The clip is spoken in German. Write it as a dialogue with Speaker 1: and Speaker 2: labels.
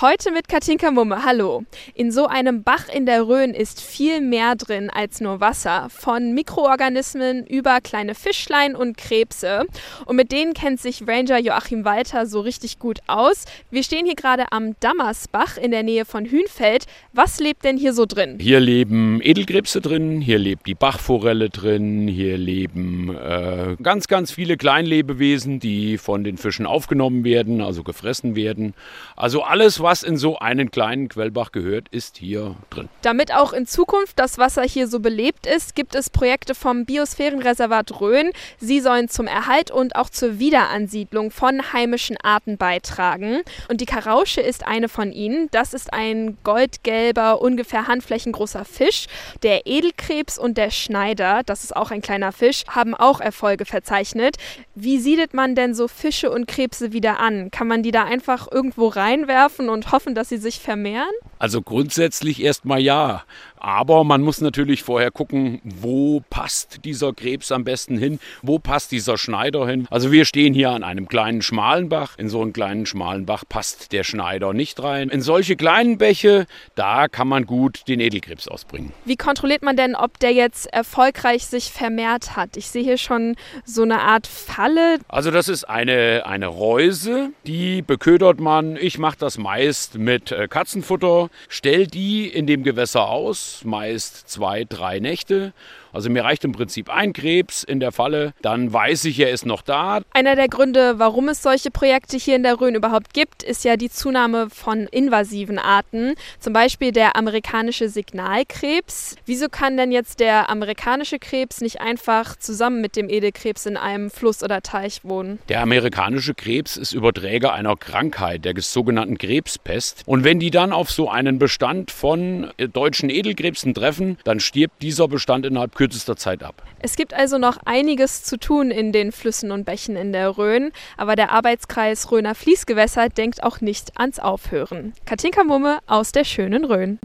Speaker 1: Heute mit Katinka Mumme. Hallo. In so einem Bach in der Rhön ist viel mehr drin als nur Wasser. Von Mikroorganismen über kleine Fischlein und Krebse. Und mit denen kennt sich Ranger Joachim Walter so richtig gut aus. Wir stehen hier gerade am Dammersbach in der Nähe von Hünfeld. Was lebt denn hier so drin?
Speaker 2: Hier leben Edelkrebse drin, hier lebt die Bachforelle drin, hier leben äh, ganz, ganz viele Kleinlebewesen, die von den Fischen aufgenommen werden, also gefressen werden. Also alles, was was in so einen kleinen Quellbach gehört, ist hier drin.
Speaker 1: Damit auch in Zukunft das Wasser hier so belebt ist, gibt es Projekte vom Biosphärenreservat Rhön. Sie sollen zum Erhalt und auch zur Wiederansiedlung von heimischen Arten beitragen. Und die Karausche ist eine von ihnen. Das ist ein goldgelber, ungefähr handflächengroßer Fisch. Der Edelkrebs und der Schneider, das ist auch ein kleiner Fisch, haben auch Erfolge verzeichnet. Wie siedelt man denn so Fische und Krebse wieder an? Kann man die da einfach irgendwo reinwerfen und und hoffen, dass sie sich vermehren?
Speaker 2: Also grundsätzlich erstmal ja. Aber man muss natürlich vorher gucken, wo passt dieser Krebs am besten hin, wo passt dieser Schneider hin. Also wir stehen hier an einem kleinen schmalen Bach. In so einen kleinen schmalen Bach passt der Schneider nicht rein. In solche kleinen Bäche, da kann man gut den Edelkrebs ausbringen.
Speaker 1: Wie kontrolliert man denn, ob der jetzt erfolgreich sich vermehrt hat? Ich sehe hier schon so eine Art Falle.
Speaker 2: Also das ist eine, eine Reuse, die beködert man. Ich mache das meist mit äh, Katzenfutter stell die in dem Gewässer aus, meist zwei, drei Nächte also mir reicht im Prinzip ein Krebs in der Falle, dann weiß ich, er ist noch da.
Speaker 1: Einer der Gründe, warum es solche Projekte hier in der Rhön überhaupt gibt, ist ja die Zunahme von invasiven Arten, zum Beispiel der amerikanische Signalkrebs. Wieso kann denn jetzt der amerikanische Krebs nicht einfach zusammen mit dem Edelkrebs in einem Fluss oder Teich wohnen?
Speaker 2: Der amerikanische Krebs ist Überträger einer Krankheit, der sogenannten Krebspest. Und wenn die dann auf so einen Bestand von äh, deutschen Edelkrebsen treffen, dann stirbt dieser Bestand innerhalb kürzester Zeit ab.
Speaker 1: Es gibt also noch einiges zu tun in den Flüssen und Bächen in der Rhön, aber der Arbeitskreis Rhöner Fließgewässer denkt auch nicht ans Aufhören. Katinka Mumme aus der schönen Rhön.